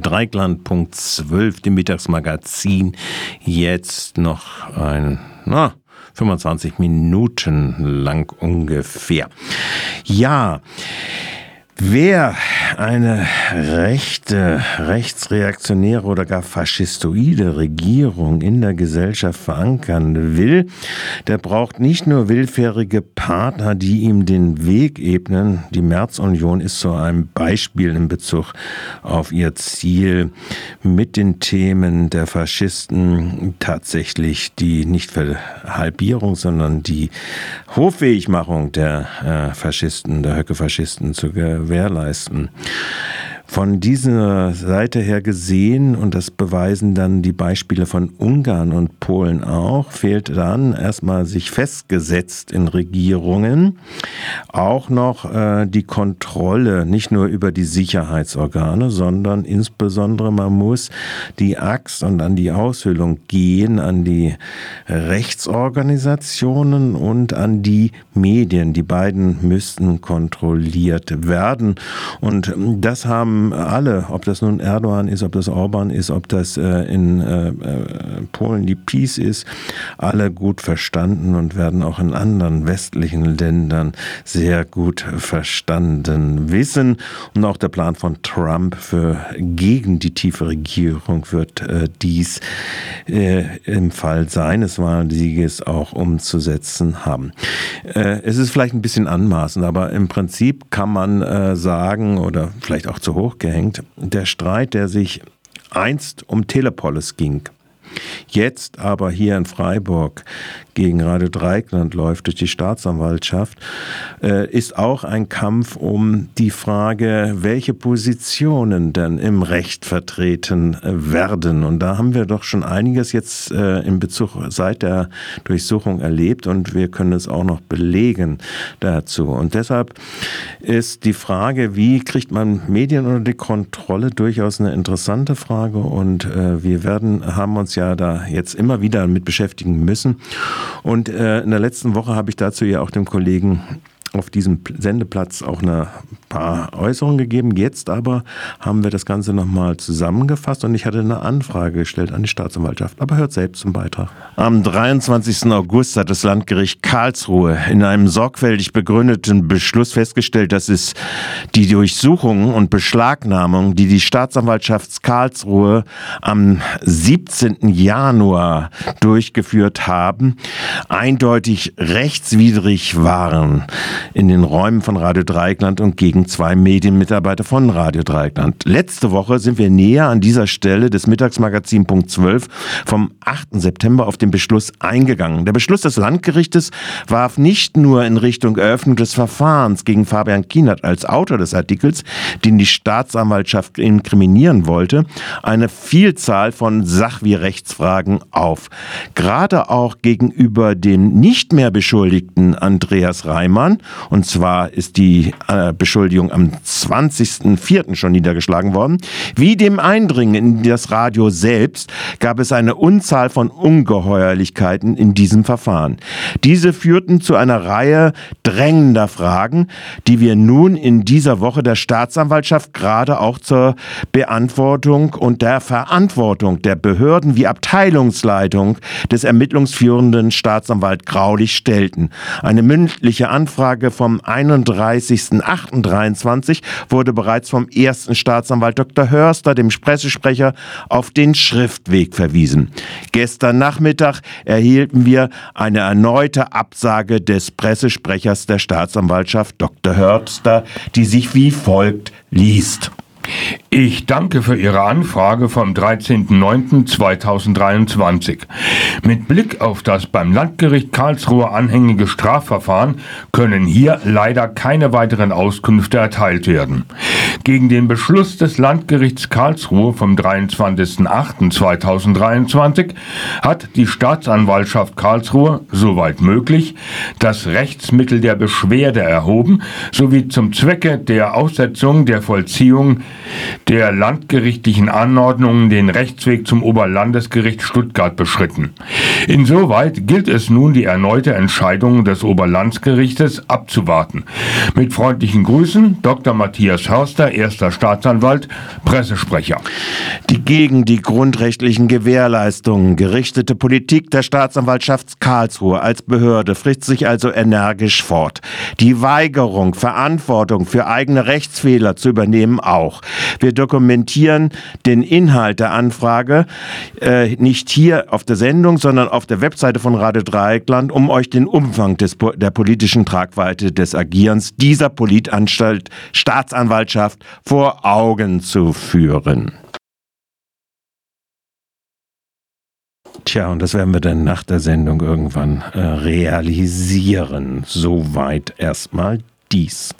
Dreikland.12, dem Mittagsmagazin. Jetzt noch ein, na, 25 Minuten lang ungefähr. Ja, Wer eine rechte, rechtsreaktionäre oder gar faschistoide Regierung in der Gesellschaft verankern will, der braucht nicht nur willfährige Partner, die ihm den Weg ebnen. Die Märzunion ist so ein Beispiel in Bezug auf ihr Ziel, mit den Themen der Faschisten tatsächlich die nicht Verhalbierung, sondern die Hoffähigmachung der äh, Faschisten, der Höcke-Faschisten zu gewährleisten. Von dieser Seite her gesehen, und das beweisen dann die Beispiele von Ungarn und Polen auch, fehlt dann erstmal sich festgesetzt in Regierungen auch noch äh, die Kontrolle, nicht nur über die Sicherheitsorgane, sondern insbesondere man muss die Axt und an die Aushöhlung gehen, an die Rechtsorganisationen und an die Medien. Die beiden müssten kontrolliert werden. Und das haben alle, ob das nun Erdogan ist, ob das Orban ist, ob das äh, in äh, äh, Polen die Peace ist, alle gut verstanden und werden auch in anderen westlichen Ländern sehr gut verstanden wissen. Und auch der Plan von Trump für gegen die tiefe Regierung wird äh, dies äh, im Fall seines Wahlsieges auch umzusetzen haben. Äh, es ist vielleicht ein bisschen anmaßend, aber im Prinzip kann man sagen oder vielleicht auch zu hoch hochgehängt. Der Streit, der sich einst um Telepolis ging, jetzt aber hier in Freiburg gegen Radio Dreikland läuft durch die Staatsanwaltschaft, äh, ist auch ein Kampf um die Frage, welche Positionen denn im Recht vertreten äh, werden. Und da haben wir doch schon einiges jetzt äh, in Bezug seit der Durchsuchung erlebt und wir können es auch noch belegen dazu. Und deshalb ist die Frage, wie kriegt man Medien unter die Kontrolle, durchaus eine interessante Frage und wir werden, haben uns ja da jetzt immer wieder mit beschäftigen müssen. Und äh, in der letzten Woche habe ich dazu ja auch dem Kollegen auf diesem Sendeplatz auch eine paar Äußerungen gegeben. Jetzt aber haben wir das Ganze nochmal zusammengefasst und ich hatte eine Anfrage gestellt an die Staatsanwaltschaft. Aber hört selbst zum Beitrag. Am 23. August hat das Landgericht Karlsruhe in einem sorgfältig begründeten Beschluss festgestellt, dass es die Durchsuchungen und Beschlagnahmung, die die Staatsanwaltschaft Karlsruhe am 17. Januar durchgeführt haben, eindeutig rechtswidrig waren in den Räumen von Radio Dreieckland und gegen zwei Medienmitarbeiter von Radio Dreieckland. Letzte Woche sind wir näher an dieser Stelle des Mittagsmagazin Punkt 12 vom 8. September auf den Beschluss eingegangen. Der Beschluss des Landgerichtes warf nicht nur in Richtung Eröffnung des Verfahrens gegen Fabian Kienert als Autor des Artikels, den die Staatsanwaltschaft inkriminieren wollte, eine Vielzahl von Sach- wie Rechtsfragen auf. Gerade auch gegenüber dem nicht mehr Beschuldigten Andreas Reimann und zwar ist die äh, Beschuldigung am 20.04. schon niedergeschlagen worden. Wie dem Eindringen in das Radio selbst gab es eine Unzahl von Ungeheuerlichkeiten in diesem Verfahren. Diese führten zu einer Reihe drängender Fragen, die wir nun in dieser Woche der Staatsanwaltschaft gerade auch zur Beantwortung und der Verantwortung der Behörden wie Abteilungsleitung des ermittlungsführenden Staatsanwalt Graulich stellten. Eine mündliche Anfrage Anfrage vom 31.08.23 wurde bereits vom ersten Staatsanwalt Dr. Hörster, dem Pressesprecher, auf den Schriftweg verwiesen. Gestern Nachmittag erhielten wir eine erneute Absage des Pressesprechers der Staatsanwaltschaft Dr. Hörster, die sich wie folgt liest. Ich danke für Ihre Anfrage vom 13.09.2023. Mit Blick auf das beim Landgericht Karlsruhe anhängige Strafverfahren können hier leider keine weiteren Auskünfte erteilt werden. Gegen den Beschluss des Landgerichts Karlsruhe vom 23.08.2023 hat die Staatsanwaltschaft Karlsruhe, soweit möglich, das Rechtsmittel der Beschwerde erhoben sowie zum Zwecke der Aussetzung der Vollziehung der landgerichtlichen Anordnungen den Rechtsweg zum Oberlandesgericht Stuttgart beschritten. Insoweit gilt es nun, die erneute Entscheidung des Oberlandesgerichtes abzuwarten. Mit freundlichen Grüßen, Dr. Matthias Förster, erster Staatsanwalt, Pressesprecher. Die gegen die grundrechtlichen Gewährleistungen gerichtete Politik der Staatsanwaltschaft Karlsruhe als Behörde frisst sich also energisch fort. Die Weigerung, Verantwortung für eigene Rechtsfehler zu übernehmen auch. Wir dokumentieren den Inhalt der Anfrage äh, nicht hier auf der Sendung, sondern auf der Webseite von Radio Dreieckland, um euch den Umfang des, der politischen Tragweite des Agierens dieser Politanstalt Staatsanwaltschaft vor Augen zu führen. Tja, und das werden wir dann nach der Sendung irgendwann äh, realisieren. Soweit erstmal dies.